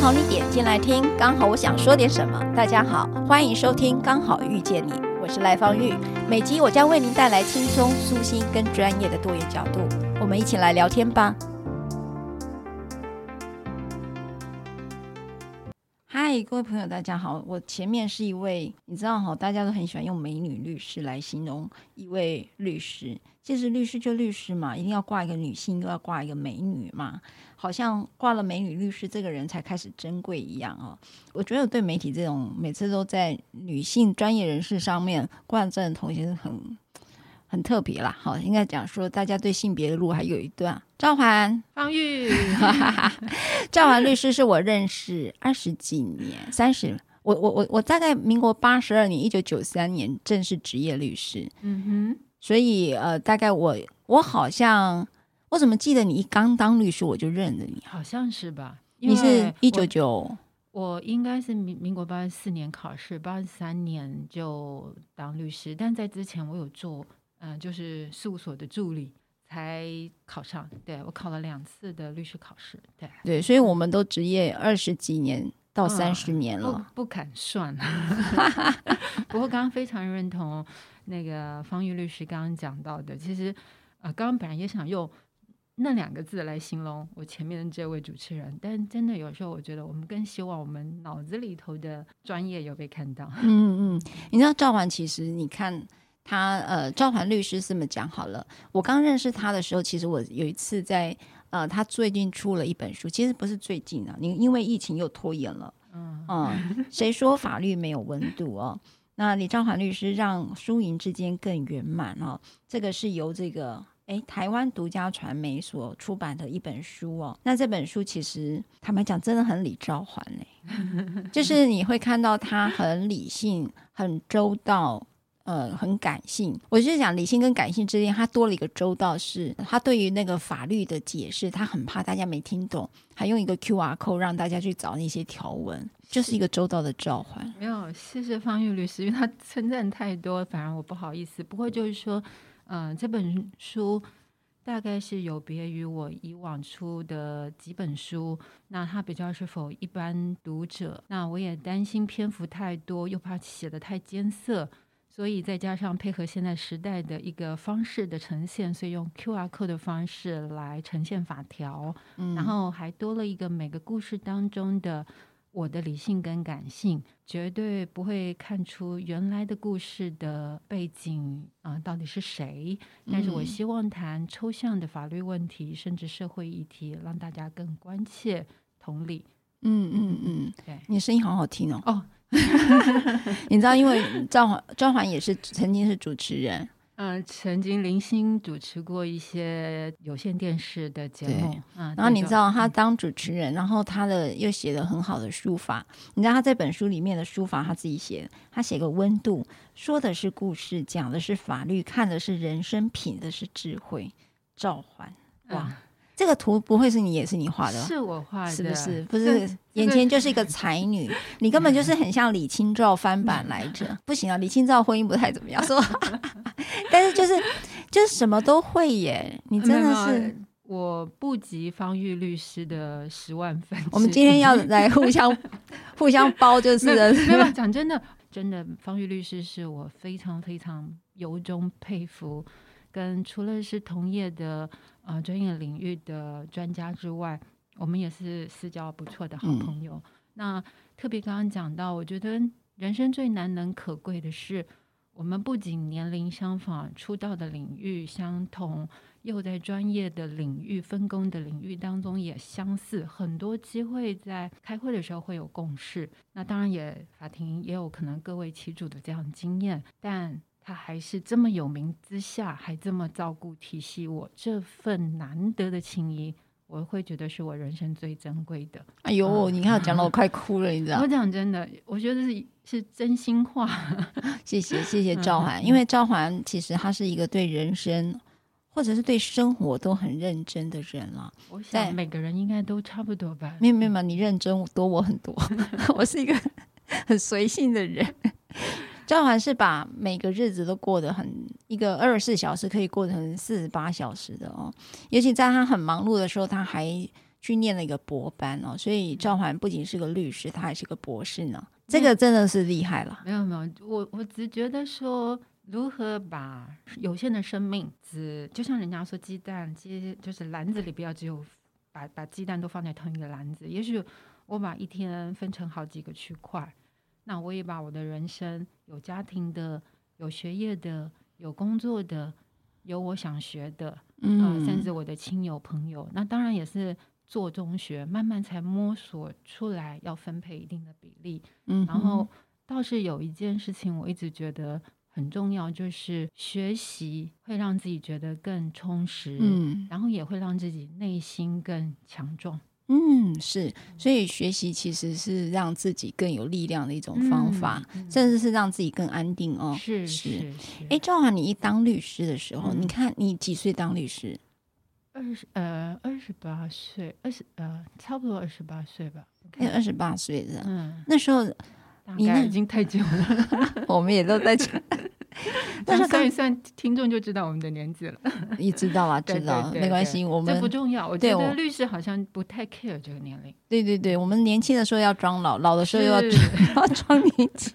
刚好你点进来听，刚好我想说点什么。大家好，欢迎收听《刚好遇见你》，我是赖芳玉。每集我将为您带来轻松、舒心跟专业的多元角度，我们一起来聊天吧。嗨，各位朋友，大家好。我前面是一位，你知道哈，大家都很喜欢用美女律师来形容一位律师。其实律师就律师嘛，一定要挂一个女性，又要挂一个美女嘛，好像挂了美女律师，这个人才开始珍贵一样哦。我觉得对媒体这种每次都在女性专业人士上面挂这种头衔是很。很特别啦，好，应该讲说，大家对性别的路还有一段。赵环，方玉，赵环律师是我认识二十几年，三十，我我我我大概民国八十二年，一九九三年正式职业律师。嗯哼，所以呃，大概我我好像我怎么记得你一刚当律师我就认得你，好像是吧？你是一九九，我应该是民民国八十四年考试，八十三年就当律师，但在之前我有做。嗯、呃，就是事务所的助理才考上，对，我考了两次的律师考试，对对，所以我们都职业二十几年到三十年了，哦、不，不敢算。不过刚刚非常认同那个方玉律师刚刚讲到的，其实呃，刚刚本来也想用那两个字来形容我前面的这位主持人，但真的有时候我觉得我们更希望我们脑子里头的专业有被看到。嗯嗯，你知道赵环，其实你看。他呃，赵环律师是这么讲好了。我刚认识他的时候，其实我有一次在呃，他最近出了一本书，其实不是最近啊，你因为疫情又拖延了。嗯嗯，谁说法律没有温度哦？那李赵环律师让输赢之间更圆满哦。这个是由这个诶台湾独家传媒所出版的一本书哦。那这本书其实坦白讲，真的很李赵环嘞，就是你会看到他很理性、很周到。呃，很感性。我就是讲理性跟感性之间，他多了一个周到，是他对于那个法律的解释，他很怕大家没听懂，还用一个 QR code 让大家去找那些条文，就是一个周到的召唤。没有，谢谢方玉律师，因为他称赞太多，反而我不好意思。不过就是说，呃，这本书大概是有别于我以往出的几本书，那它比较是否一般读者？那我也担心篇幅太多，又怕写的太艰涩。所以再加上配合现在时代的一个方式的呈现，所以用 QR code 的方式来呈现法条，嗯，然后还多了一个每个故事当中的我的理性跟感性，绝对不会看出原来的故事的背景啊，呃，到底是谁。但是我希望谈抽象的法律问题，甚至社会议题，让大家更关切、同理。嗯嗯嗯，对，你声音好好听哦。哦。你知道，因为赵环赵环也是曾经是主持人，嗯、呃，曾经零星主持过一些有线电视的节目，嗯，然后你知道他当主持人，然后他的又写了很好的书法，你知道他这本书里面的书法他自己写，他写个温度，说的是故事，讲的是法律，看的是人生，品的是智慧，召唤哇。嗯这个图不会是你也是你画的？是我画的，是不是？不是，眼前就是一个才女，你根本就是很像李清照翻版来着。不行啊，李清照婚姻不太怎么样，是吧？但是就是就是什么都会耶，你真的是我不及方玉律师的十万分。我们今天要来互相互相包，就是没有讲真的，真的方玉律师是我非常非常由衷佩服。跟除了是同业的呃专业领域的专家之外，我们也是私交不错的好朋友。嗯、那特别刚刚讲到，我觉得人生最难能可贵的是，我们不仅年龄相仿，出道的领域相同，又在专业的领域分工的领域当中也相似，很多机会在开会的时候会有共识。那当然也法庭也有可能各为其主的这样经验，但。他还是这么有名之下，还这么照顾、体恤我，这份难得的情谊，我会觉得是我人生最珍贵的。哎呦，嗯、你看，讲的我快哭了，你知道？我讲真的，我觉得是是真心话。谢谢谢谢赵函，因为赵涵其实他是一个对人生或者是对生活都很认真的人了。我想每个人应该都差不多吧。没有没有，你认真多我很多，我是一个很随性的人。赵函是把每个日子都过得很一个二十四小时可以过成四十八小时的哦，尤其在他很忙碌的时候，他还去念了一个博班哦，所以赵函不仅是个律师，他还是个博士呢。这个真的是厉害了。没有没有，我我只觉得说，如何把有限的生命，只就像人家说鸡蛋，鸡就是篮子里不要只有把把鸡蛋都放在同一个篮子，也许我把一天分成好几个区块。那我也把我的人生，有家庭的，有学业的，有工作的，有我想学的，嗯、呃，甚至我的亲友朋友，那当然也是做中学，慢慢才摸索出来要分配一定的比例。嗯，然后倒是有一件事情我一直觉得很重要，就是学习会让自己觉得更充实，嗯，然后也会让自己内心更强壮。嗯，是，所以学习其实是让自己更有力量的一种方法，甚至是让自己更安定哦。是是。哎，赵华，你一当律师的时候，嗯、你看你几岁当律师？二十呃二十八岁，二十呃差不多二十八岁吧。二十八岁的，嗯，那时候你那已经太久了，我们也都在讲。但是算一算，听众就知道我们的年纪了。你知道啊？知道，没关系，我们这不重要。我觉得律师好像不太 care 这个年龄。对对对，我们年轻的时候要装老，老的时候又要 要装年轻。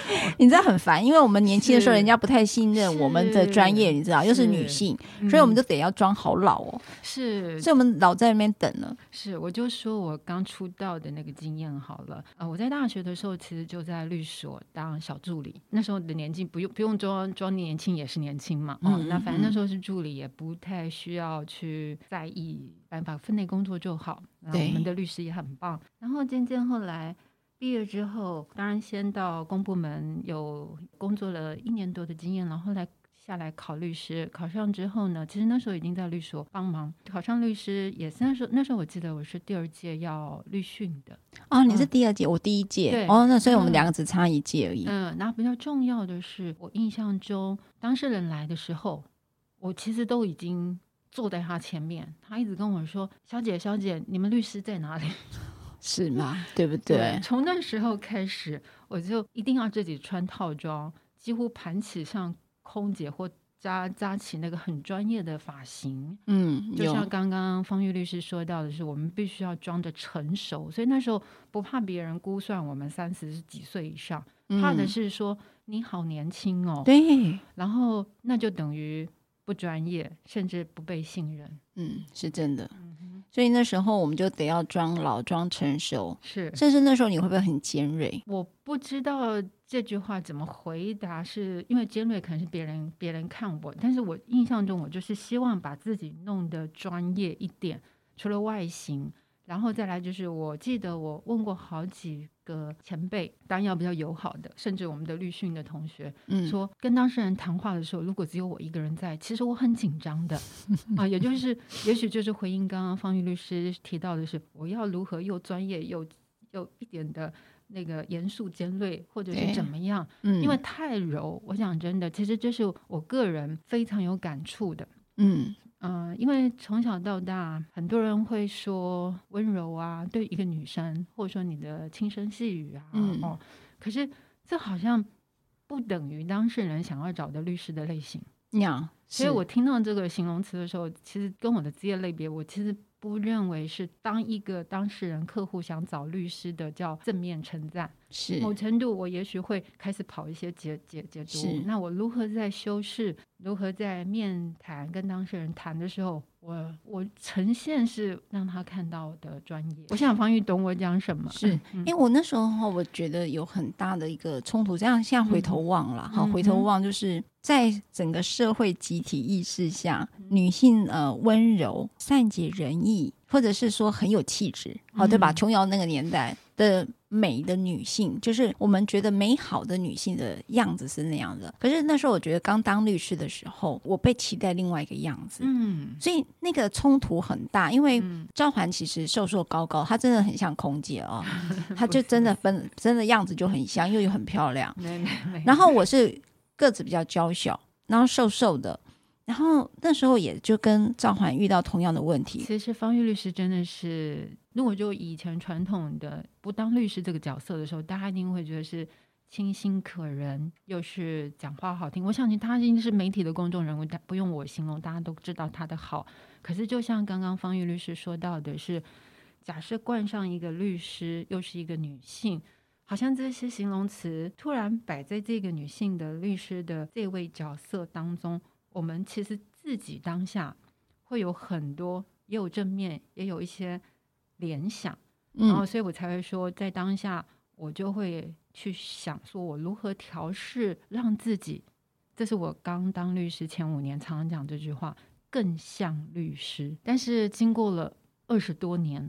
你知道很烦，因为我们年轻的时候，人家不太信任我们的专业，你知道，又是女性，所以我们就得要装好老哦。是，所以我们老在那边等了。是，我就说我刚出道的那个经验好了。呃，我在大学的时候，其实就在律所当小助理。那时候的年纪不用不用装装年轻也是年轻嘛。哦，那反正那时候是助理，也不太需要去在意，反正把分内工作就好。然后我们的律师也很棒。然后渐渐后来。毕业之后，当然先到公部门有工作了一年多的经验，然后来下来考律师。考上之后呢，其实那时候已经在律所帮忙。考上律师也是那时候，那时候我记得我是第二届要律训的。哦，你是第二届，嗯、我第一届。对哦，那所以我们两个只差一届而已。嗯，然后比较重要的是，我印象中当事人来的时候，我其实都已经坐在他前面，他一直跟我说：“小姐，小姐，你们律师在哪里？” 是吗？对不对？对，从那时候开始，我就一定要自己穿套装，几乎盘起像空姐或扎扎起那个很专业的发型。嗯，就像刚刚方玉律师说到的是，我们必须要装的成熟，所以那时候不怕别人估算我们三十几岁以上，怕的是说你好年轻哦。对，然后那就等于不专业，甚至不被信任。嗯，是真的。所以那时候我们就得要装老装成熟，是，甚至那时候你会不会很尖锐？我不知道这句话怎么回答，是因为尖锐可能是别人别人看我，但是我印象中我就是希望把自己弄得专业一点，除了外形。然后再来就是，我记得我问过好几个前辈，当然要比较友好的，甚至我们的律训的同学，嗯，说跟当事人谈话的时候，如果只有我一个人在，其实我很紧张的 啊。也就是，也许就是回应刚刚方玉律师提到的是，我要如何又专业又又一点的那个严肃尖锐，或者是怎么样？嗯，因为太柔，我想真的，其实这是我个人非常有感触的，嗯。嗯、呃，因为从小到大，很多人会说温柔啊，对一个女生，或者说你的轻声细语啊，嗯、哦，可是这好像不等于当事人想要找的律师的类型。呀，所以我听到这个形容词的时候，其实跟我的职业类别，我其实不认为是当一个当事人客户想找律师的叫正面称赞。是某程度，我也许会开始跑一些解解解读。是那我如何在修饰？如何在面谈跟当事人谈的时候，我我呈现是让他看到的专业。我想方玉懂我讲什么？是因为我那时候我觉得有很大的一个冲突。这样现在回头望了，好、嗯、回头望就是在整个社会集体意识下，嗯、女性呃温柔、善解人意，或者是说很有气质，好对吧？琼瑶那个年代的。美的女性，就是我们觉得美好的女性的样子是那样的。可是那时候我觉得刚当律师的时候，我被期待另外一个样子，嗯，所以那个冲突很大。因为赵环其实瘦瘦高高，她真的很像空姐哦，她就真的分真的样子就很像，又又很漂亮。然后我是个子比较娇小，然后瘦瘦的。然后那时候也就跟赵环遇到同样的问题。其实方玉律师真的是，如果就以前传统的不当律师这个角色的时候，大家一定会觉得是清新可人，又是讲话好听。我相信他已经是媒体的公众人物，但不用我形容，大家都知道他的好。可是就像刚刚方玉律师说到的是，假设冠上一个律师，又是一个女性，好像这些形容词突然摆在这个女性的律师的这位角色当中。我们其实自己当下会有很多，也有正面，也有一些联想，嗯、然后所以我才会说，在当下我就会去想，说我如何调试，让自己，这是我刚当律师前五年常常讲这句话，更像律师。但是经过了二十多年，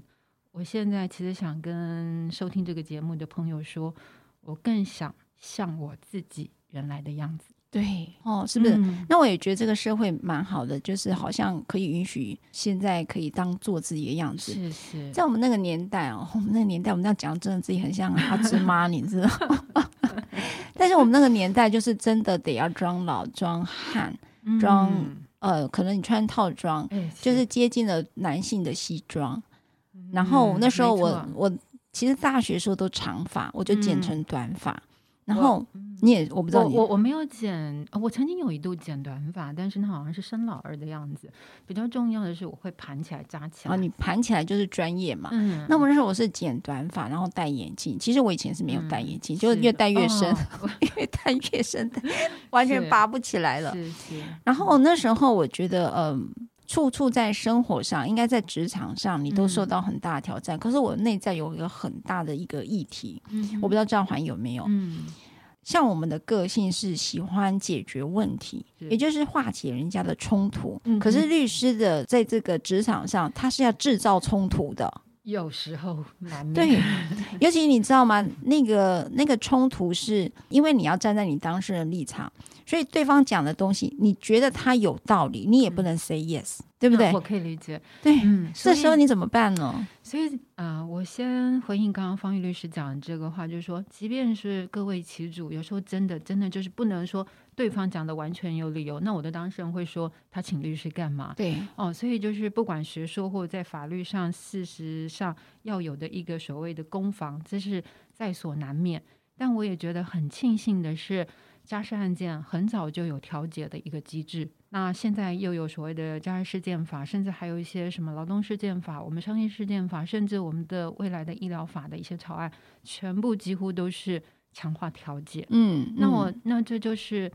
我现在其实想跟收听这个节目的朋友说，我更想像我自己原来的样子。对哦，是不是？嗯、那我也觉得这个社会蛮好的，就是好像可以允许现在可以当做自己的样子。是是，在我们那个年代哦，我们那个年代，我们这样讲，真的自己很像阿芝妈，你知道吗？但是我们那个年代，就是真的得要装老、装汉、装、嗯、呃，可能你穿套装，是就是接近了男性的西装。嗯、然后那时候我错我其实大学时候都长发，我就剪成短发，嗯、然后。你也我不知道你，我我我没有剪，我曾经有一度剪短发，但是那好像是生老二的样子。比较重要的是，我会盘起来扎起来。啊，你盘起来就是专业嘛。嗯。那我那时候我是剪短发，然后戴眼镜。其实我以前是没有戴眼镜，嗯、就越戴越深，哦、越戴越深，完全拔不起来了。是是。是然后那时候我觉得，嗯、呃，处处在生活上，应该在职场上，你都受到很大的挑战。嗯、可是我内在有一个很大的一个议题，嗯、我不知道赵环有没有。嗯。像我们的个性是喜欢解决问题，也就是化解人家的冲突。嗯、可是律师的在这个职场上，他是要制造冲突的。有时候难免。对，尤其你知道吗？那个那个冲突是因为你要站在你当事人立场，所以对方讲的东西，你觉得他有道理，你也不能 say yes。嗯对不对？我可以理解。对，嗯，这时候你怎么办呢？所以，啊、呃，我先回应刚刚方玉律师讲的这个话，就是说，即便是各为其主，有时候真的真的就是不能说对方讲的完全有理由。那我的当事人会说，他请律师干嘛？对，哦，所以就是不管学说或者在法律上，事实上要有的一个所谓的攻防，这是在所难免。但我也觉得很庆幸的是。家事案件很早就有调解的一个机制，那现在又有所谓的家事事件法，甚至还有一些什么劳动事件法、我们商业事件法，甚至我们的未来的医疗法的一些草案，全部几乎都是强化调解。嗯，嗯，那我那这就是，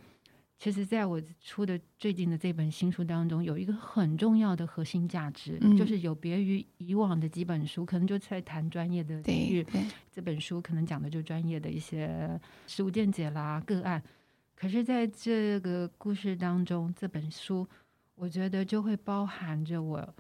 其实在我出的最近的这本新书当中，有一个很重要的核心价值，嗯、就是有别于以往的几本书，可能就在谈专业的领域，这本书可能讲的就专业的一些实务见解啦、个案。可是，在这个故事当中，这本书，我觉得就会包含着我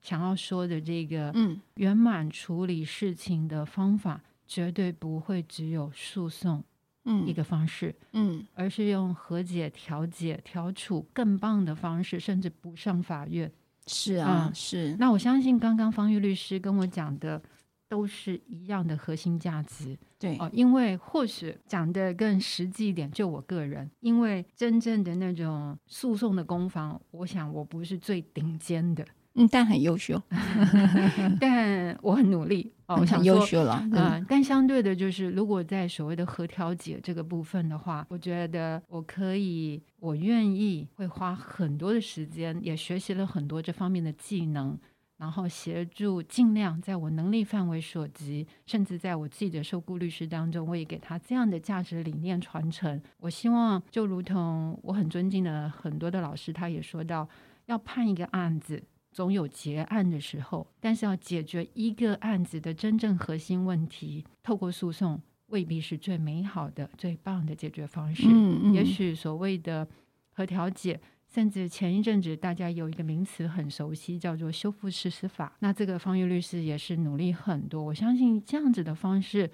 想要说的这个，嗯，圆满处理事情的方法，绝对不会只有诉讼，嗯，一个方式，嗯，而是用和解、调解、调处更棒的方式，甚至不上法院。是啊，嗯、是。那我相信，刚刚方玉律师跟我讲的。都是一样的核心价值，对哦，因为或许讲的更实际一点，就我个人，因为真正的那种诉讼的攻防，我想我不是最顶尖的，嗯，但很优秀，但我很努力哦，我想很优秀了，嗯、呃，但相对的，就是如果在所谓的和调解这个部分的话，我觉得我可以，我愿意会花很多的时间，也学习了很多这方面的技能。然后协助，尽量在我能力范围所及，甚至在我自己的受雇律师当中，我也给他这样的价值理念传承。我希望，就如同我很尊敬的很多的老师，他也说到，要判一个案子，总有结案的时候，但是要解决一个案子的真正核心问题，透过诉讼未必是最美好的、最棒的解决方式。嗯嗯，也许所谓的和调解。甚至前一阵子，大家有一个名词很熟悉，叫做修复式司法。那这个方玉律师也是努力很多。我相信这样子的方式，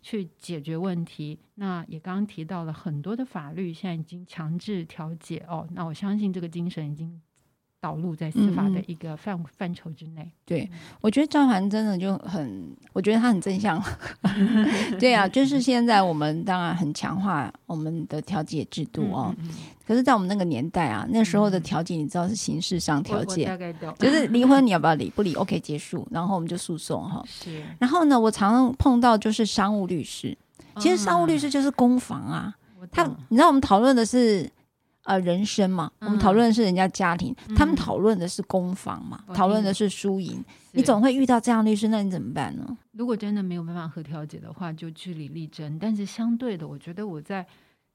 去解决问题。那也刚刚提到了很多的法律，现在已经强制调解哦。那我相信这个精神已经。导入在司法的一个范范畴之内。对，我觉得赵涵真的就很，我觉得他很正向。对啊，就是现在我们当然很强化我们的调解制度哦。嗯嗯嗯，可是，在我们那个年代啊，那时候的调解你知道是形式上调解，大概就是离婚你要不要离？不离，OK 结束，然后我们就诉讼哈。是。然后呢，我常常碰到就是商务律师，其实商务律师就是攻防啊。嗯、他，你知道我们讨论的是。呃，人生嘛，我们讨论的是人家家庭，嗯、他们讨论的是攻防嘛，嗯、讨论的是输赢。你总会遇到这样律师，那你怎么办呢？如果真的没有办法和调解的话，就据理力争。但是相对的，我觉得我在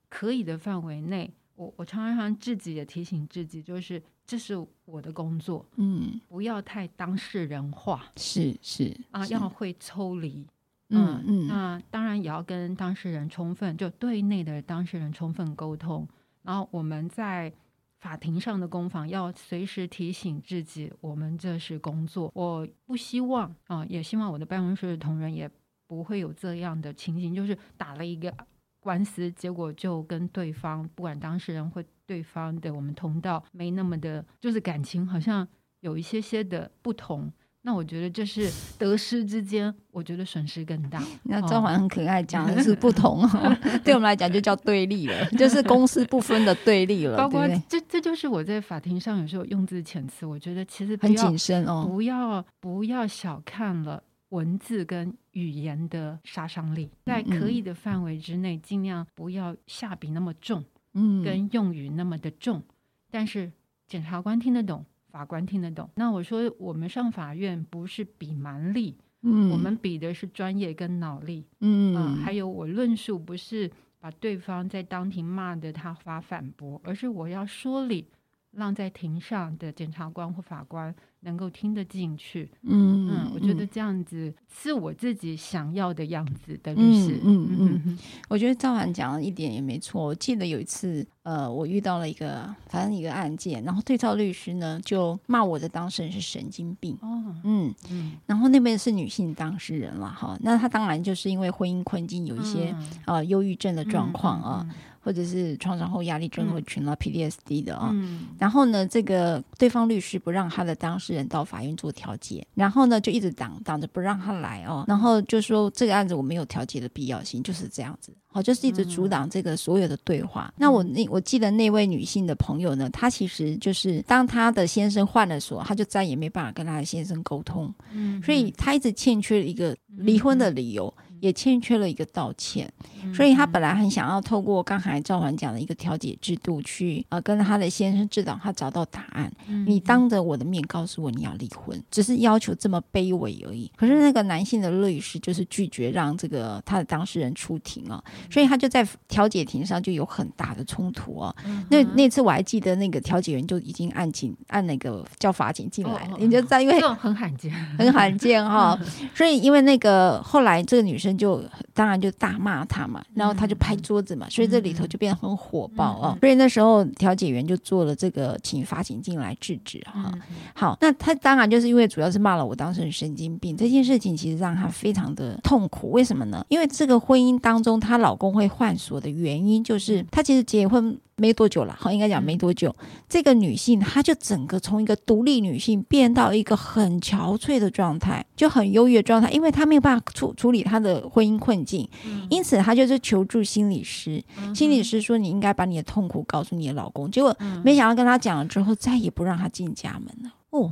可以的范围内，我我常常自己也提醒自己，就是这是我的工作，嗯，不要太当事人化，是是啊，是要会抽离，嗯嗯，嗯那当然也要跟当事人充分，就对内的当事人充分沟通。然后我们在法庭上的攻防，要随时提醒自己，我们这是工作。我不希望啊、也希望我的办公室的同仁也不会有这样的情形，就是打了一个官司，结果就跟对方，不管当事人或对方的我们同道，没那么的，就是感情好像有一些些的不同。那我觉得这是得失之间，我觉得损失更大。那赵环很可爱，讲的是 不同，对我们来讲就叫对立了，就是公私不分的对立了。包括这，这就是我在法庭上有时候用字遣词，我觉得其实很谨慎哦，不要不要小看了文字跟语言的杀伤力，在可以的范围之内，尽量不要下笔那么重，嗯，跟用语那么的重，但是检察官听得懂。法官听得懂。那我说，我们上法院不是比蛮力，嗯，我们比的是专业跟脑力，嗯、呃、还有我论述不是把对方在当庭骂的他发反驳，而是我要说理，让在庭上的检察官或法官。能够听得进去，嗯嗯，我觉得这样子是我自己想要的样子的律师，嗯嗯嗯，我觉得赵涵讲的一点也没错。我记得有一次，呃，我遇到了一个反正一个案件，然后对照律师呢就骂我的当事人是神经病，哦，嗯。嗯，然后那边是女性当事人了哈，那她当然就是因为婚姻困境有一些啊忧郁症的状况啊。或者是创伤后压力症候群了、嗯、，PDSD 的啊、哦，嗯、然后呢，这个对方律师不让他的当事人到法院做调解，然后呢就一直挡挡着不让他来哦，然后就说这个案子我没有调解的必要性，就是这样子，好，就是一直阻挡这个所有的对话。嗯、那我那我记得那位女性的朋友呢，她其实就是当她的先生换了所，她就再也没办法跟她的先生沟通，嗯，所以她一直欠缺一个离婚的理由。嗯也欠缺了一个道歉，所以他本来很想要透过刚才赵环讲的一个调解制度去呃跟他的先生指导他找到答案。你当着我的面告诉我你要离婚，只是要求这么卑微而已。可是那个男性的律师就是拒绝让这个他的当事人出庭啊，所以他就在调解庭上就有很大的冲突啊。那那次我还记得那个调解员就已经按警按那个叫法警进来了，你就在因为很罕见，很罕见哈。所以因为那个后来这个女生。就当然就大骂他嘛，然后他就拍桌子嘛，所以这里头就变得很火爆哦。所以那时候调解员就做了这个，请法警进来制止哈。好，那他当然就是因为主要是骂了我当时很神经病这件事情，其实让他非常的痛苦。为什么呢？因为这个婚姻当中，她老公会换锁的原因，就是她其实结婚。没多久了，好，应该讲没多久，嗯、这个女性她就整个从一个独立女性变到一个很憔悴的状态，就很忧郁的状态，因为她没有办法处处理她的婚姻困境，嗯、因此她就是求助心理师。嗯、心理师说，你应该把你的痛苦告诉你的老公，结果没想到跟他讲了之后，再也不让他进家门了。哦，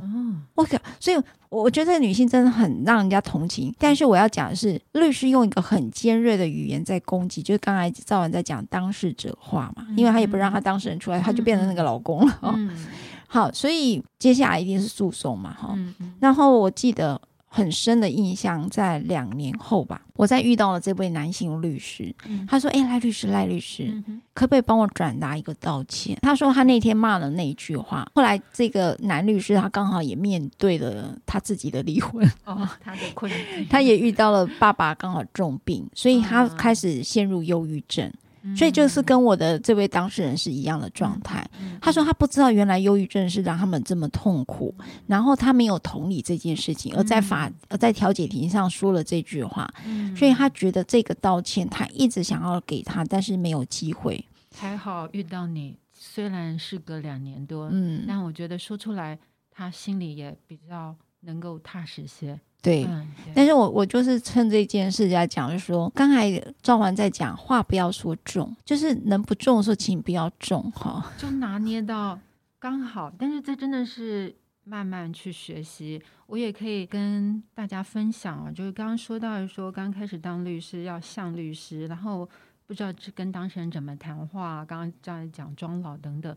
我靠！所以我觉得这个女性真的很让人家同情。但是我要讲的是，律师用一个很尖锐的语言在攻击，就是刚才赵文在讲当事者话嘛，因为他也不让他当事人出来，他就变成那个老公了。哦，好，所以接下来一定是诉讼嘛，哈。然后我记得。很深的印象，在两年后吧，我在遇到了这位男性律师，嗯、他说：“哎，赖律师，赖律师，嗯、可不可以帮我转达一个道歉？”他说他那天骂了那一句话。后来这个男律师他刚好也面对了他自己的离婚，哦，他的困境，他也遇到了爸爸刚好重病，所以他开始陷入忧郁症。所以就是跟我的这位当事人是一样的状态。嗯、他说他不知道原来忧郁症是让他们这么痛苦，然后他没有同理这件事情，而在法而在调解庭上说了这句话，嗯、所以他觉得这个道歉他一直想要给他，但是没有机会。还好遇到你，虽然事隔两年多，嗯，但我觉得说出来他心里也比较能够踏实些。对，嗯、但是我我就是趁这件事来讲，就是说，刚才赵环在讲话不要说重，就是能不重的时候，请不要重哈，就拿捏到刚好。但是这真的是慢慢去学习。我也可以跟大家分享啊，就是刚刚说到的说，刚开始当律师要像律师，然后不知道跟当事人怎么谈话，刚刚在讲装老等等。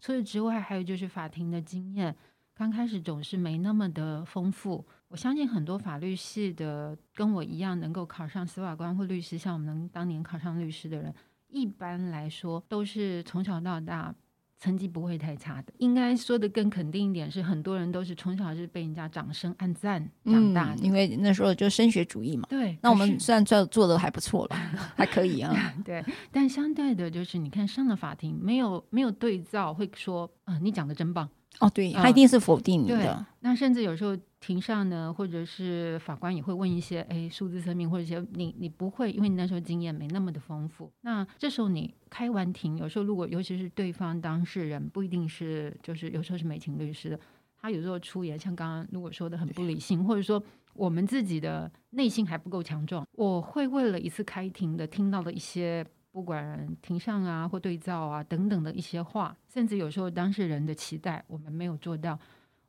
除此之外，还有就是法庭的经验。刚开始总是没那么的丰富，我相信很多法律系的跟我一样能够考上司法官或律师，像我们能当年考上律师的人，一般来说都是从小到大成绩不会太差的。应该说的更肯定一点是，很多人都是从小是被人家掌声按赞长大的，嗯，因为那时候就升学主义嘛。对，那我们虽然做做的还不错了，还可以啊。对，但相对的就是你看上了法庭，没有没有对照，会说啊，呃，你讲的真棒。哦，对，他一定是否定你的。嗯、那甚至有时候庭上呢，或者是法官也会问一些，哎，数字生命或者一些你你不会，因为你那时候经验没那么的丰富。那这时候你开完庭，有时候如果尤其是对方当事人不一定是，就是有时候是美琴律师的，他有时候出言像刚刚如果说的很不理性，或者说我们自己的内心还不够强壮，我会为了一次开庭的听到的一些。不管庭上啊或对照啊等等的一些话，甚至有时候当事人的期待我们没有做到，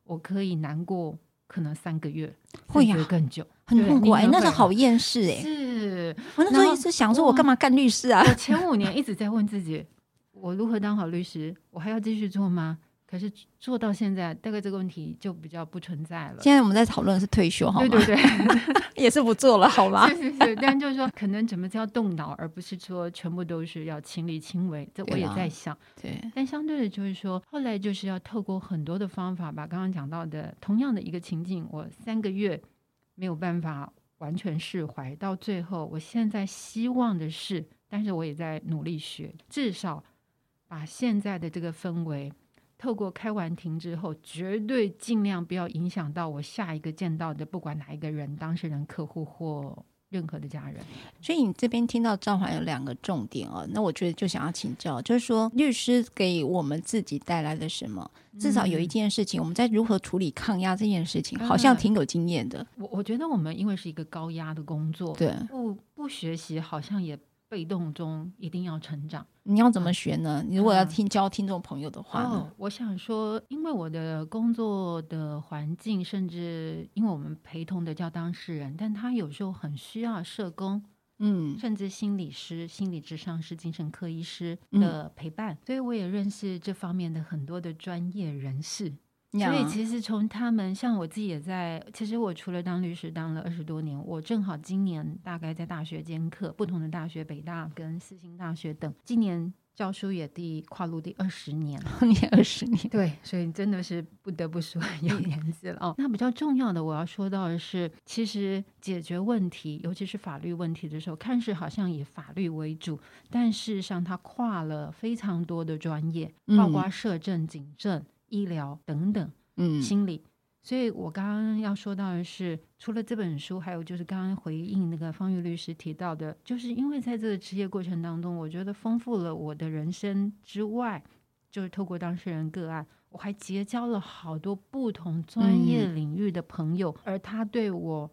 我可以难过可能三个月，会呀更久，很痛苦哎，那是好厌世哎。是我那时候一直想说，我干嘛干律师啊？我前五年一直在问自己，我如何当好律师？我还要继续做吗？可是做到现在，大概这个问题就比较不存在了。现在我们在讨论的是退休，好吗？对对对，也是不做了，好吗？是是是，但就是说，可能怎么叫动脑，而不是说全部都是要亲力亲为。这我也在想。对，对，但相对的，就是说，后来就是要透过很多的方法，把刚刚讲到的同样的一个情境，我三个月没有办法完全释怀，到最后，我现在希望的是，但是我也在努力学，至少把现在的这个氛围。透过开完庭之后，绝对尽量不要影响到我下一个见到的，不管哪一个人，当事人、客户或任何的家人。所以你这边听到赵环有两个重点哦，那我觉得就想要请教，就是说律师给我们自己带来了什么？至少有一件事情，我们在如何处理抗压这件事情，好像挺有经验的。我我觉得我们因为是一个高压的工作，对，不不学习好像也。被动中一定要成长，你要怎么学呢？你如果要听教听众朋友的话，哦，我想说，因为我的工作的环境，甚至因为我们陪同的叫当事人，但他有时候很需要社工，嗯，甚至心理师、心理智商师、精神科医师的陪伴，嗯，所以我也认识这方面的很多的专业人士。所以其实从他们，像我自己也在，其实我除了当律师当了二十多年，我正好今年大概在大学兼课，不同的大学，北大跟四星大学等，今年教书也第跨入第二十年了，你二十年，对，所以真的是不得不说 有年纪了哦。那比较重要的我要说到的是，其实解决问题，尤其是法律问题的时候，看似好像以法律为主，但事实上它跨了非常多的专业，包括社政、警政。医疗等等，嗯，心理，所以我刚刚要说到的是，除了这本书，还有就是刚刚回应那个方玉律师提到的，就是因为在这个职业过程当中，我觉得丰富了我的人生之外，就是透过当事人个案，我还结交了好多不同专业领域的朋友，嗯，而他对我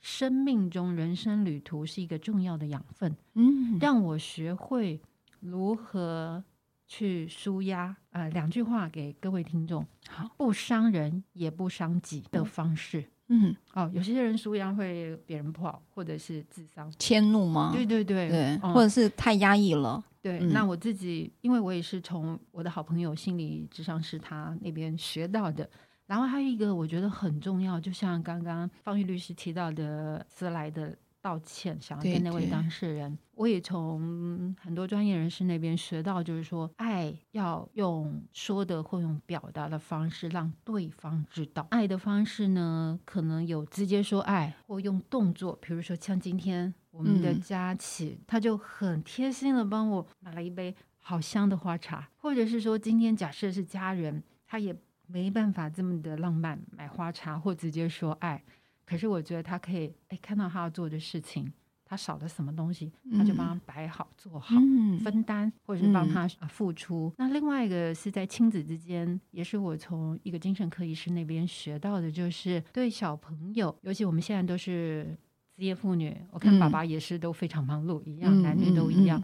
生命中人生旅途是一个重要的养分，嗯，让我学会如何。去舒压，呃，两句话给各位听众：好，不伤人也不伤己的方式。嗯，哦，有些人舒压会别人不好，或者是自伤、迁怒吗？对对对，对，嗯、或者是太压抑了。对，嗯、那我自己，因为我也是从我的好朋友心理咨商师他那边学到的。然后还有一个我觉得很重要，就像刚刚方玉律师提到的，迟来的。道歉，想要跟那位当事人，我也从很多专业人士那边学到，就是说，爱要用说的或用表达的方式让对方知道。爱的方式呢，可能有直接说爱，或用动作，比如说像今天我我们的佳琪，他就很贴心的帮我买了一杯好香的花茶，或者是说今天假设是家人，他也没办法这么的浪漫买花茶或直接说爱，可是我觉得他可以哎看到他要做的事情。他少了什么东西，他就帮他摆好、嗯、做好，分担或者是帮他付出。嗯、那另外一个是在亲子之间，也是我从一个精神科医师那边学到的，就是对小朋友，尤其我们现在都是职业妇女，我看爸爸也是都非常忙碌，一样、嗯、男女都一样。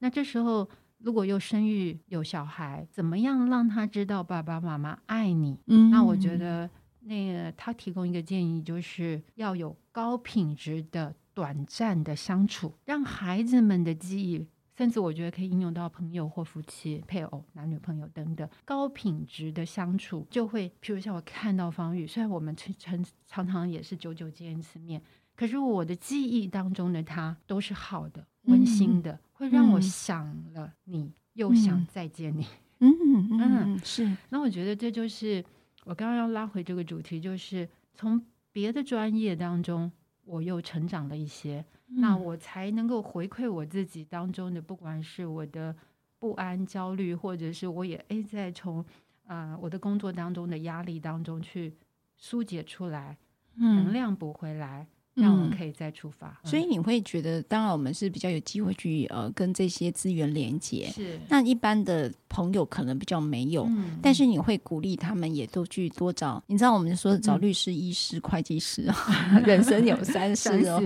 那这时候如果又生育有小孩，怎么样让他知道爸爸妈妈爱你？嗯、那我觉得那个他提供一个建议，就是要有高品质的。短暂的相处，让孩子们的记忆，甚至我觉得可以应用到朋友或夫妻、配偶、男女朋友等等，高品质的相处，就会，譬如像我看到方宇，虽然我们常常常常也是久久见一次面，可是我的记忆当中的他都是好的、温馨的，嗯、会让我想了你，嗯、又想再见你。嗯，嗯是。那我觉得这就是我刚刚要拉回这个主题，就是从别的专业当中。我又成长了一些，嗯、那我才能够回馈我自己当中的，不管是我的不安、焦虑，或者是我也诶在从啊、呃、我的工作当中的压力当中去疏解出来，嗯、能量补回来。让我们可以再出发，所以你会觉得，当然我们是比较有机会去呃跟这些资源连接。是，那一般的朋友可能比较没有，嗯、但是你会鼓励他们也都去多找。你知道我们说找律师、医师、会计师啊，人生有三事哦。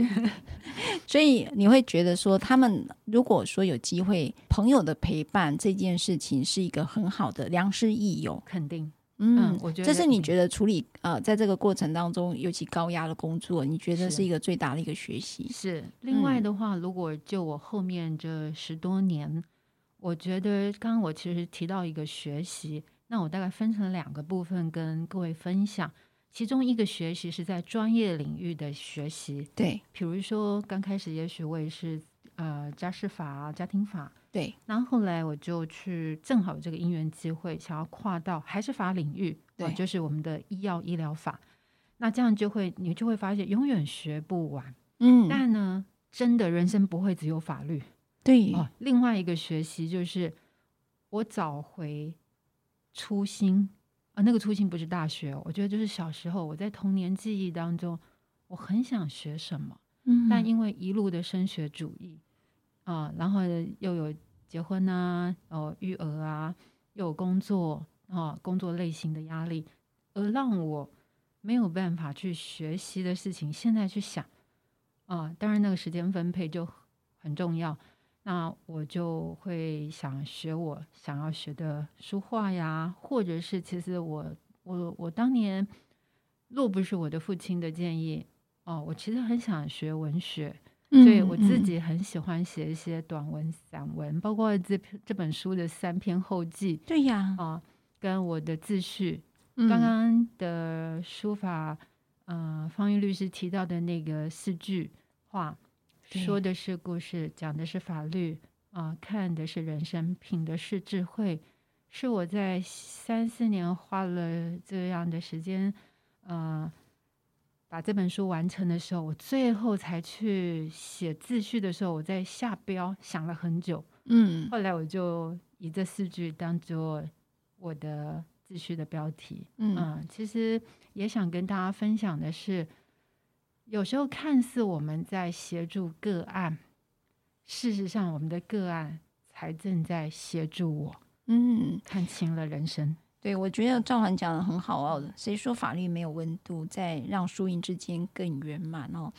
所以你会觉得说，他们如果说有机会，朋友的陪伴这件事情是一个很好的良师益友，肯定。嗯，我觉得这是你觉得处理呃，在这个过程当中，尤其高压的工作，你觉得是一个最大的一个学习。是，另外的话，如果就我后面这十多年，我觉得刚刚我其实提到一个学习，那我大概分成两个部分跟各位分享。其中一个学习是在专业领域的学习，对，比如说刚开始也许我也是呃家事法、家庭法。对，然后后来我就去，正好有这个因缘机会，想要跨到还是法领域，对，就是我们的医药医疗法。那这样就会，你就会发现永远学不完。嗯，但呢，真的人生不会只有法律。对，哦，另外一个学习就是我找回初心啊，那个初心不是大学，我觉得就是小时候我在童年记忆当中，我很想学什么，嗯，但因为一路的升学主义。啊，然后又有结婚啊，哦，育儿啊，又有工作啊，工作类型的压力，而让我没有办法去学习的事情，现在去想啊，当然那个时间分配就很重要。那我就会想学我想要学的书画呀，或者是其实我我我当年若不是我的父亲的建议哦，我其实很想学文学。所以我自己很喜欢写一些短文、散文，嗯嗯、包括这这本书的三篇后记。对呀，啊，跟我的自序，刚刚的书法，嗯、呃，芳玉律师提到的那个四句话，说的是故事，讲的是法律，啊、呃，看的是人生，品的是智慧，是我在三四年花了这样的时间，啊、呃。把这本书完成的时候，我最后才去写自序的时候，我在下标想了很久。嗯，后来我就以这四句当做我的自序的标题。嗯，嗯，其实也想跟大家分享的是，有时候看似我们在协助个案，事实上我们的个案才正在协助我。嗯，看清了人生。对，我觉得赵涵讲的很好哦。谁说法律没有温度，在让输赢之间更圆满哦？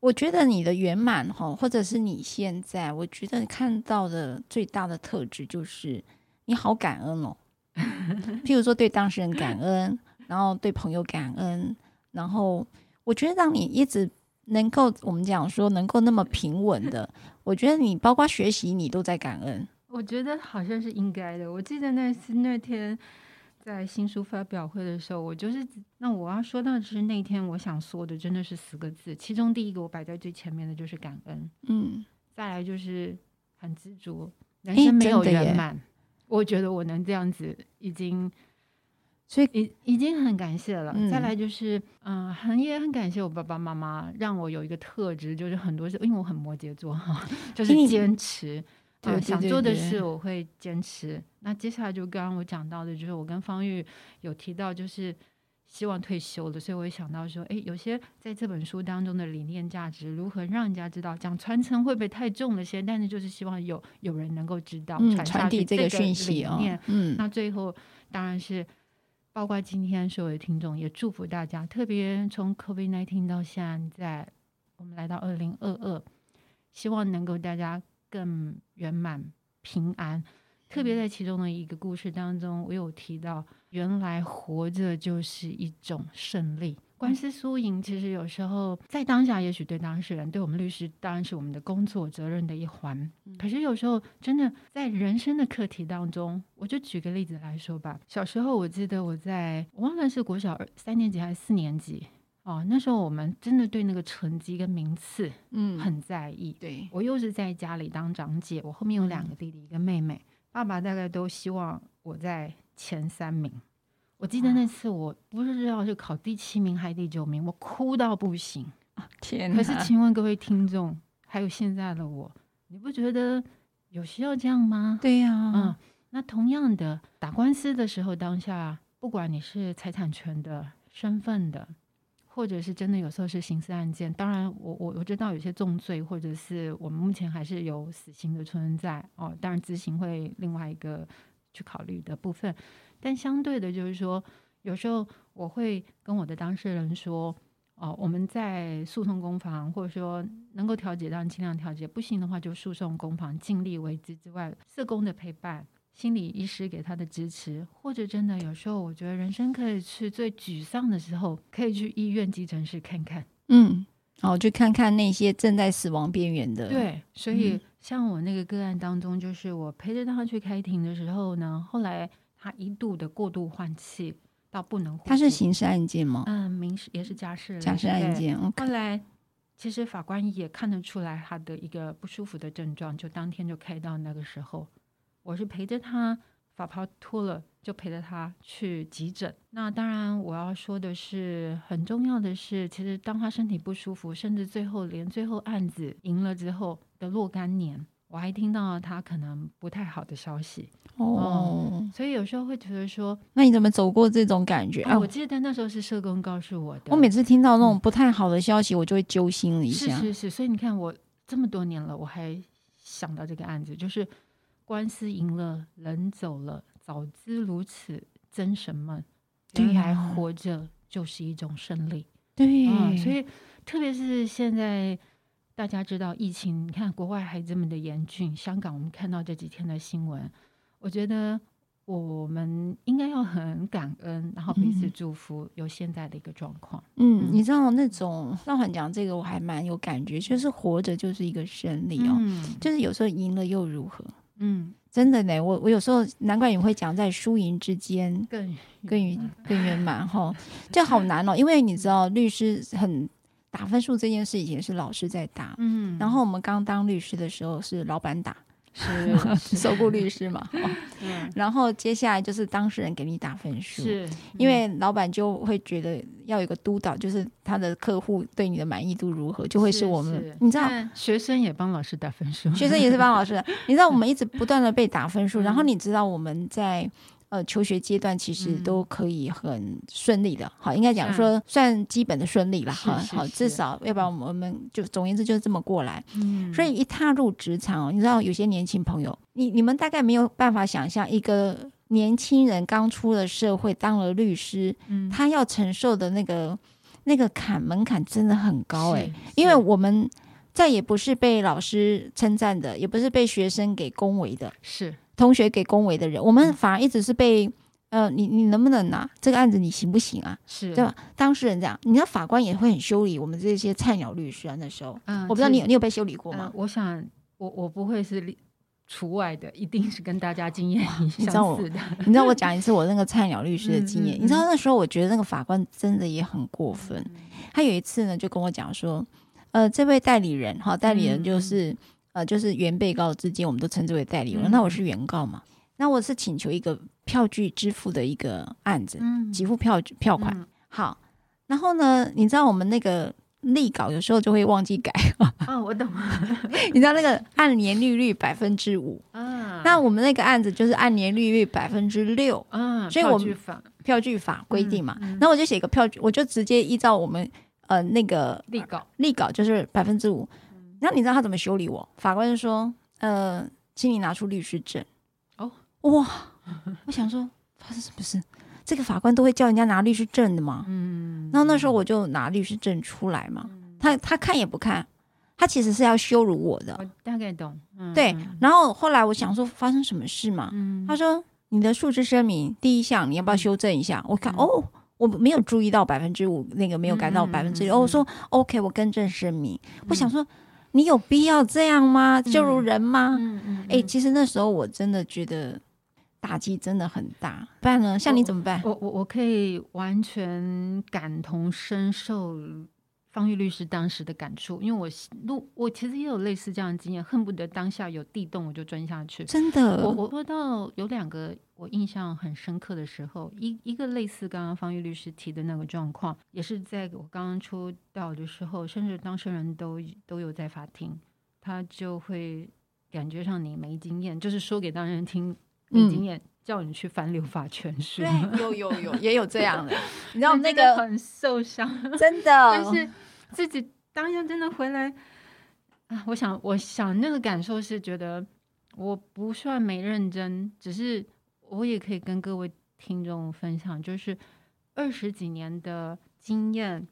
我觉得你的圆满哈，或者是你现在，我觉得看到的最大的特质就是你好感恩哦。譬如说对当事人感恩，然后对朋友感恩，然后我觉得让你一直能够我们讲说能够那么平稳的，我觉得你包括学习你都在感恩。我觉得好像是应该的。我记得那次那天在新书发表会的时候，我就是那我要说到的是那天我想说的真的是四个字，其中第一个我摆在最前面的就是感恩，嗯，再来就是很知足，人生没有圆满，我觉得我能这样子已经所以已已经很感谢了。嗯、再来就是，嗯、呃，很也很感谢我爸爸妈妈，让我有一个特质，就是很多事，因为我很摩羯座哈，就是坚持。想做的事我会坚持。那接下来就刚刚我讲到的，就是我跟方玉有提到，就是希望退休了，所以我也想到说，哎，有些在这本书当中的理念价值，如何让人家知道？讲传承会不会太重了些？但是就是希望有有人能够知道，嗯、传传递这个讯息理念。哦、嗯，那最后当然是。包括今天所有的听众，也祝福大家。特别从 COVID-19 到现在，我们来到二零二二，希望能够大家更圆满平安。特别在其中的一个故事当中，我有提到，原来活着就是一种胜利。官司输赢，其实有时候在当下，也许对当事人，对我们律师，当然是我们的工作责任的一环。可是有时候，真的在人生的课题当中，我就举个例子来说吧。小时候，我记得我在我忘了是国小三年级还是四年级哦，那时候我们真的对那个成绩跟名次，嗯，很在意。对，我又是在家里当长姐，我后面有两个弟弟，一个妹妹，爸爸大概都希望我在前三名。我记得那次，我不是知道是考第七名还是第九名，我哭到不行。天！可是，请问各位听众，还有现在的我，你不觉得有需要这样吗？对呀、啊，嗯。那同样的，打官司的时候，当下不管你是财产权的、身份的，或者是真的有时候是刑事案件，当然我我我知道有些重罪，或者是我们目前还是有死刑的存在哦。当然执行会另外一个去考虑的部分。但相对的，就是说，有时候我会跟我的当事人说，哦，我们在诉讼攻防，或者说能够调解，当然尽量调解；不行的话，就诉讼攻防，尽力为之之外，社工的陪伴，心理医师给他的支持，或者真的有时候，我觉得人生可以去最沮丧的时候，可以去医院急诊室看看，嗯，哦，去看看那些正在死亡边缘的。对，所以像我那个个案当中，就是我陪着他去开庭的时候呢，后来。他一度的过度换气到不能，他是刑事案件吗？嗯，民事也是家事家事案件。后来其实法官也看得出来他的一个不舒服的症状，就当天就开到那个时候，我是陪着他，法袍脱了就陪着他去急诊。那当然我要说的是，很重要的是，其实当他身体不舒服，甚至最后连最后案子赢了之后的若干年。我还听到他可能不太好的消息哦、嗯，所以有时候会觉得说，那你怎么走过这种感觉啊？我记得那时候是社工告诉我的。我每次听到那种不太好的消息，嗯、我就会揪心了一下。是是是，所以你看我这么多年了，我还想到这个案子，就是官司赢了，人走了，早知如此，争什么？原来活着就是一种胜利。对、嗯，所以特别是现在。大家知道疫情，你看国外还这么的严峻，香港我们看到这几天的新闻，我觉得我们应该要很感恩，然后彼此祝福有现在的一个状况。嗯，嗯你知道那种赵桓讲这个我还蛮有感觉，就是活着就是一个胜利哦，嗯、就是有时候赢了又如何？嗯，真的呢，我我有时候难怪你会讲在输赢之间更更圆更圆满哈，这好难哦，因为你知道律师很。打分数这件事以前是老师在打，嗯，然后我们刚当律师的时候是老板打，是 受雇律师嘛，嗯，然后接下来就是当事人给你打分数，是因为老板就会觉得要有一个督导，就是他的客户对你的满意度如何，就会是我们，你知道，学生也帮老师打分数，学生也是帮老师，你知道我们一直不断的被打分数，然后你知道我们在。呃，求学阶段其实都可以很顺利的，嗯、好，应该讲说算基本的顺利了，哈，好，至少要不然。我们就总而言之就是这么过来。嗯，所以一踏入职场，你知道有些年轻朋友，你你们大概没有办法想象，一个年轻人刚出了社会当了律师，嗯，他要承受的那个那个坎门槛真的很高哎、欸，因为我们再也不是被老师称赞的，也不是被学生给恭维的，是。同学给恭维的人，我们反而一直是被，呃，你你能不能拿这个案子，你行不行啊？是对吧？当事人这样，你知道法官也会很修理我们这些菜鸟律师啊。那时候，嗯，我不知道你有你有被修理过吗？呃、我想，我我不会是除外的，一定是跟大家经验一样。你知道我，你知道我讲一次我那个菜鸟律师的经验。嗯嗯嗯，你知道那时候，我觉得那个法官真的也很过分。他有一次呢，就跟我讲说，呃，这位代理人，哈，代理人就是。呃，就是原被告之间，我们都称之为代理人。嗯、那我是原告嘛？那我是请求一个票据支付的一个案子，嗯，给付票票款。嗯、好，然后呢，你知道我们那个立稿有时候就会忘记改。哦，我懂了。你知道那个按年利率百分之五 啊？那我们那个案子就是按年利率百分之六啊，所以我们票据法规定嘛。那、嗯、我就写个票据，我就直接依照我们呃那个立稿立稿就是百分之五。那你知道他怎么修理我？法官就说呃，请你拿出律师证。哦，哇！我想说发生什么事？这个法官都会叫人家拿律师证的嘛。嗯。然后那时候我就拿律师证出来嘛。嗯、他他看也不看，他其实是要羞辱我的。我大概懂。嗯、对。然后后来我想说发生什么事嘛？嗯、他说你的数字声明第一项你要不要修正一下？嗯、我看哦，我没有注意到百分之五那个没有改到百分之六。我说 OK，我更正声明。嗯、我想说。你有必要这样吗？就如人吗？嗯嗯。哎、其实那时候我真的觉得打击真的很大。不然呢？像你怎么办？我我我可以完全感同身受芳玉律师当时的感触，因为我录我其实也有类似这样的经验，恨不得当下有地洞我就钻下去。真的。我我说到有两个。我印象很深刻的时候，一一个类似刚刚方玉律师提的那个状况，也是在我刚刚出道的时候，甚至当事人都都有在法庭，他就会感觉上你没经验，就是说给当事人听没经验，嗯、叫你去翻留法全书。对，有有有，也有这样的，你知道那个很受伤，真的。但是自己当下真的回来啊，我想，我想那个感受是觉得我不算没认真，只是。我也可以跟各位听众分享，就是二十几年的经验，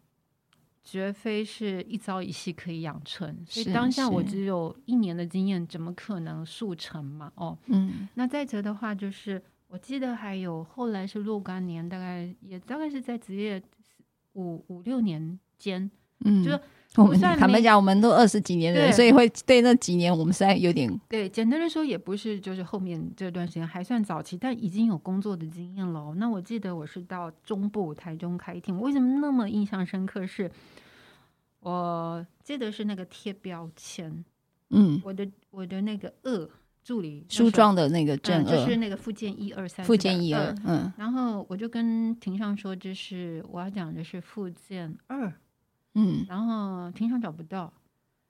绝非是一朝一夕可以养成。所以当下我只有一年的经验，怎么可能速成嘛？哦，嗯。那再者的话，就是我记得还有后来是若干年，大概也大概是在职业五五六年间，嗯，就是。我们坦白讲，我们都二十几年的人，所以会对那几年我们实在有点对。简单的说，也不是就是后面这段时间还算早期，但已经有工作的经验了。那我记得我是到中部台中开庭，为什么那么印象深刻是？是我记得是那个贴标签，嗯，我的我的那个二助理梳妆的那个正就是那个附件一二三，附件一二，嗯，然后我就跟庭上说，这是我要讲的是附件二。嗯，然后庭上找不到，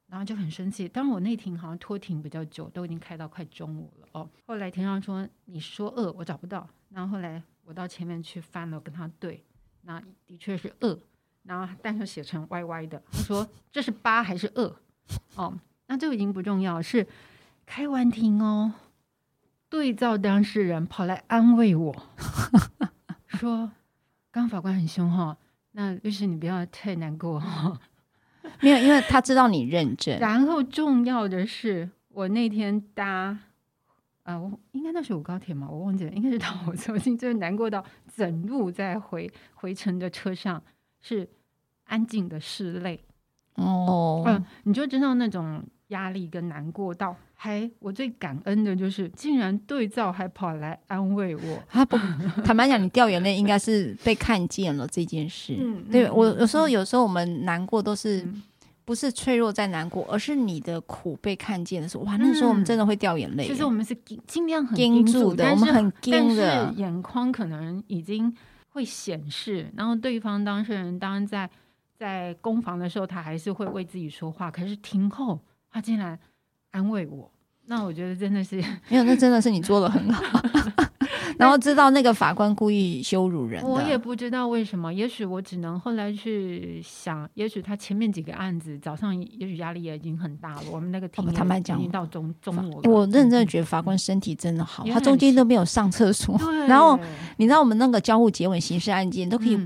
然后就很生气。当然我那庭好像拖庭比较久，都已经开到快中午了哦。后来庭上说你说二，我找不到。然后后来我到前面去翻了，跟他对，那的确是二。然后但是写成歪歪的。他说这是八还是二？哦，那这个已经不重要，是开完庭哦，对照当事人跑来安慰我 说，刚法官很凶哈、哦。那律师，你不要太难过哈。没有，因为他知道你认真。然后重要的是，我那天搭啊、呃，我应该那是五高铁嘛，我忘记了，应该是到我重庆，就是难过到整路在回回程的车上是安静的室内。哦，嗯，你就知道那种压力跟难过到。还，我最感恩的就是，竟然对照还跑来安慰我。他不 坦白讲，你掉眼泪应该是被看见了这件事。嗯，对我有时候有时候我们难过都是不是脆弱在难过，而是你的苦被看见的时候，哇，那时候我们真的会掉眼泪。其实我们是尽量很盯住的，我们很盯的，但是眼眶可能已经会显示。然后对方当事人当然在在攻防的时候，他还是会为自己说话，可是庭后他竟然。安慰我，那我觉得真的是 没有，那真的是你做的很好。然后知道那个法官故意羞辱人，我也不知道为什么。也许我只能后来去想，也许他前面几个案子早上也许压力也已经很大了。我们那个庭坦白讲已经到中中午了，我认真的觉得法官身体真的好，他中间都没有上厕所。然后你知道我们那个交互结吻刑事案件都可以。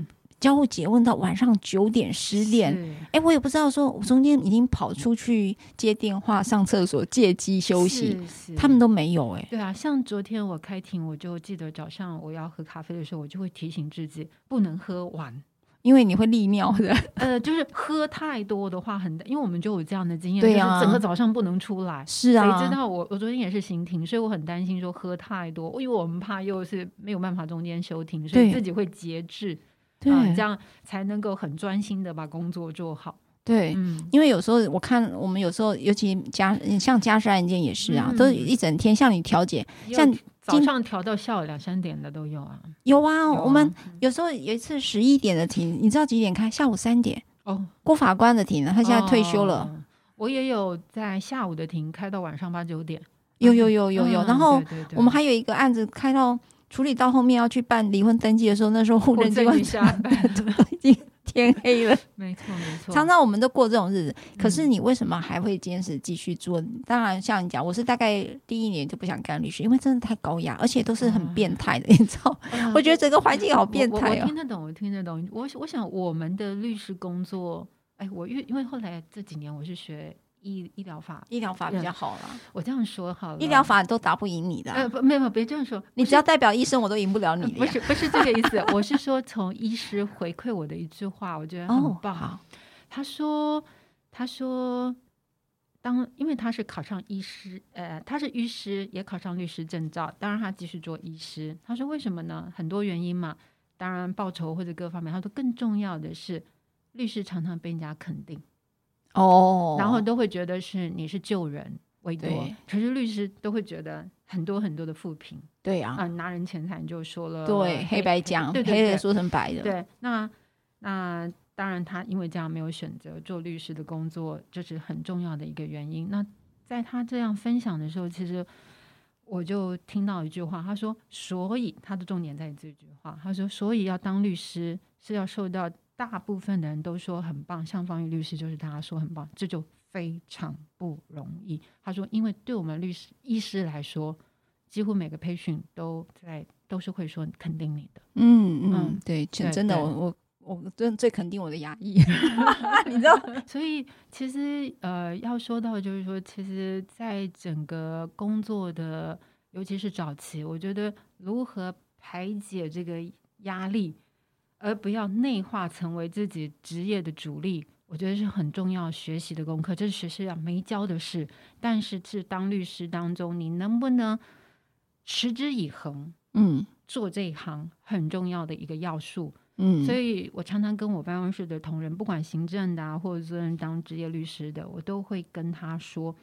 嗯交互詰问到晚上九点十点，哎是，我也不知道说，我中间已经跑出去接电话、上厕所、借机休息，他们都没有哎。对啊，像昨天我开庭，我就记得早上我要喝咖啡的时候，我就会提醒自己不能喝完，因为你会利尿的。呃，就是喝太多的话很，因为我们就有这样的经验，对啊，整个早上不能出来。是啊，谁知道我我昨天也是行庭，所以我很担心说喝太多，因为我们怕又是没有办法中间休庭，所以自己会节制。对、啊，这样才能够很专心的把工作做好。对，嗯，因为有时候我看我们有时候，尤其家像家事案件也是啊，嗯、都一整天向你调解，像早上调到下午两三点的都有啊。有啊，有啊我们有时候有一次十一点的庭，你知道几点开？下午三点。哦，郭法官的庭呢？他现在退休了。哦、我也有在下午的庭开到晚上八九点。有有有有有，嗯、然后我们还有一个案子开到处理到后面要去办离婚登记的时候，那时候户政机关下班 都已经天黑了。没错没错，常常我们都过这种日子，可是你为什么还会坚持继续做？嗯、当然，像你讲，我是大概第一年就不想干律师，因为真的太高压，而且都是很变态的，嗯、你知道？嗯、我觉得整个环境好变态哦。我，我，我听得懂，我听得懂。我我想我们的律师工作，哎，我因因为后来这几年我是学。医医疗法，医疗法比较好啦。我这样说好了，医疗法都打不赢你的。呃，不，没有，别这样说。你只要代表医生，我都赢不了你。不是，不是这个意思。我是说，从医师回馈我的一句话，我觉得很棒。哦、他说：“他说，当因为他是考上医师，呃，他是医师，也考上律师证照，当然他继续做医师。他说为什么呢？很多原因嘛。当然报酬或者各方面，他说更重要的是，律师常常被人家肯定。”哦，然后都会觉得是你是救人为多，可是律师都会觉得很多很多的负评。对呀、啊，啊，拿人钱财就说了，对，黑白讲，对对对，黑的说成白的。对，那那当然，他因为这样没有选择做律师的工作，这是很重要的一个原因。那在他这样分享的时候，其实我就听到一句话，他说：“所以他的重点在这句话，他说，所以要当律师是要受到。”大部分的人都说很棒，像方玉律师就是大家说很棒，这就非常不容易。他说，因为对我们律师、医师来说，几乎每个培训都在都是会说肯定你的。嗯嗯，对，对真的，我我我真最肯定我的牙医，你知道。所以其实呃，要说到就是说，其实在整个工作的，尤其是早期，我觉得如何排解这个压力。而不要内化成为自己职业的主力，我觉得是很重要学习的功课。这是学校没教的事，但是是当律师当中，你能不能持之以恒？嗯，做这一行很重要的一个要素。嗯，所以我常常跟我办公室的同仁，不管行政的啊，或者是当职业律师的，我都会跟他说：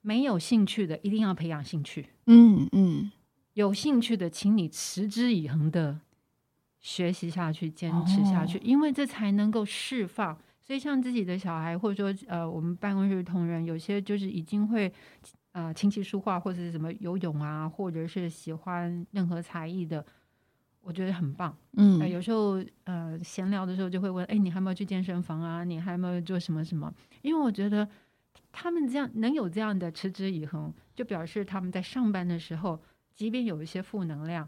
没有兴趣的，一定要培养兴趣。嗯嗯，有兴趣的，请你持之以恒的。学习下去，坚持下去，因为这才能够释放。所以，像自己的小孩，或者说呃，我们办公室的同仁，有些就是已经会呃琴棋书画，或者是什么游泳啊，或者是喜欢任何才艺的，我觉得很棒。嗯、呃，有时候呃闲聊的时候就会问，哎，你还没有去健身房啊？你还没有做什么什么？因为我觉得他们这样能有这样的持之以恒，就表示他们在上班的时候，即便有一些负能量。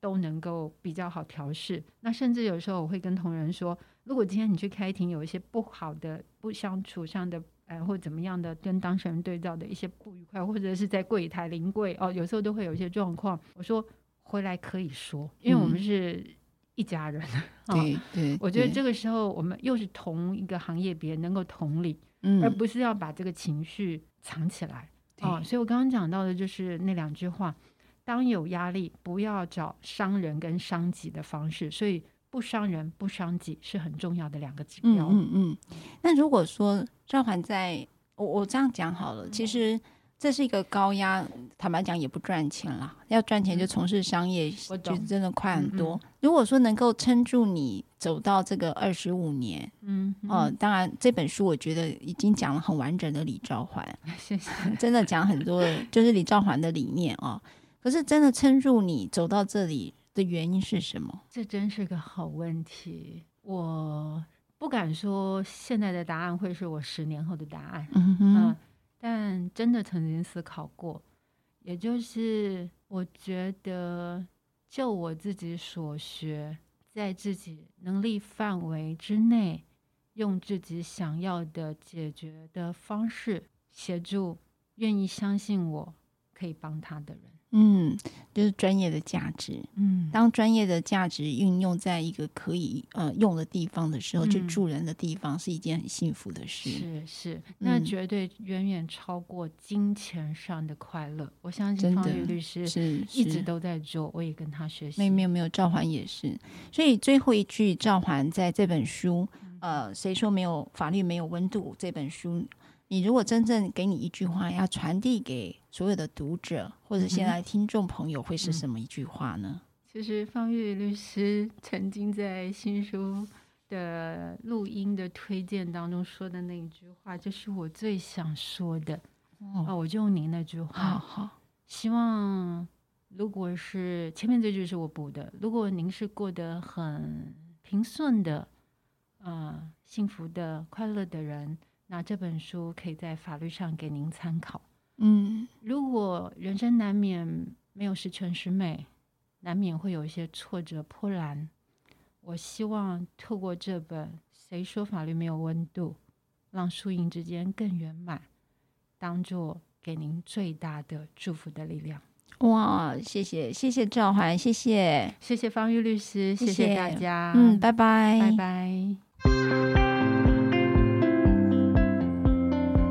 都能够比较好调试。那甚至有时候我会跟同仁说，如果今天你去开庭，有一些不好的、不相处上的，呃，或怎么样的，跟当事人对照的一些不愉快，或者是在柜台临柜哦，有时候都会有一些状况。我说回来可以说，因为我们是一家人。嗯 哦、对对，我觉得这个时候我们又是同一个行业别人能够同理，嗯，而不是要把这个情绪藏起来。哦，所以我刚刚讲到的就是那两句话。当有压力，不要找伤人跟伤己的方式，所以不伤人不伤己是很重要的两个指标。嗯嗯。那、嗯、如果说赵环在，我我这样讲好了，其实这是一个高压，坦白讲也不赚钱啦。要赚钱就从事商业，嗯、就真的快很多。嗯嗯、如果说能够撑住你走到这个二十五年，嗯，哦、当然这本书我觉得已经讲了很完整的李兆环，谢谢，真的讲很多，就是李兆环的理念啊。可是真的撑住你走到这里的原因是什么？这真是个好问题。我不敢说现在的答案会是我十年后的答案，嗯哼、呃，但真的曾经思考过。也就是我觉得，就我自己所学，在自己能力范围之内，用自己想要的解决的方式协助愿意相信我可以帮他的人。嗯，就是专业的价值。嗯，当专业的价值运用在一个可以呃用的地方的时候，嗯、去助人的地方，是一件很幸福的事。是是，那绝对远远超过金钱上的快乐。嗯、我相信方玉律师是一直都在做，我也跟他学习。没有没有没有，赵环也是。所以最后一句，赵环在这本书呃，谁说没有法律没有温度这本书，你如果真正给你一句话要传递给所有的读者或者现在听众朋友，会是什么一句话呢？其实方玉律师曾经在新书的录音的推荐当中说的那一句话，就是我最想说的。哦，我就用您那句话。好好，希望如果是前面这句是我补的，如果您是过得很平顺的，呃，幸福的、快乐的人，那这本书可以在法律上给您参考。嗯，如果人生难免没有十全十美，难免会有一些挫折、波澜。我希望透过这本《谁说法律没有温度》，让输赢之间更圆满，当做给您最大的祝福的力量。哇，谢谢谢谢赵函，谢谢谢谢方玉律师，谢谢大家，嗯，拜拜拜拜。